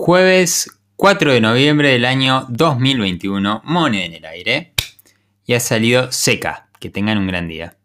Jueves 4 de noviembre del año 2021, moneda en el aire. Y ha salido seca. Que tengan un gran día.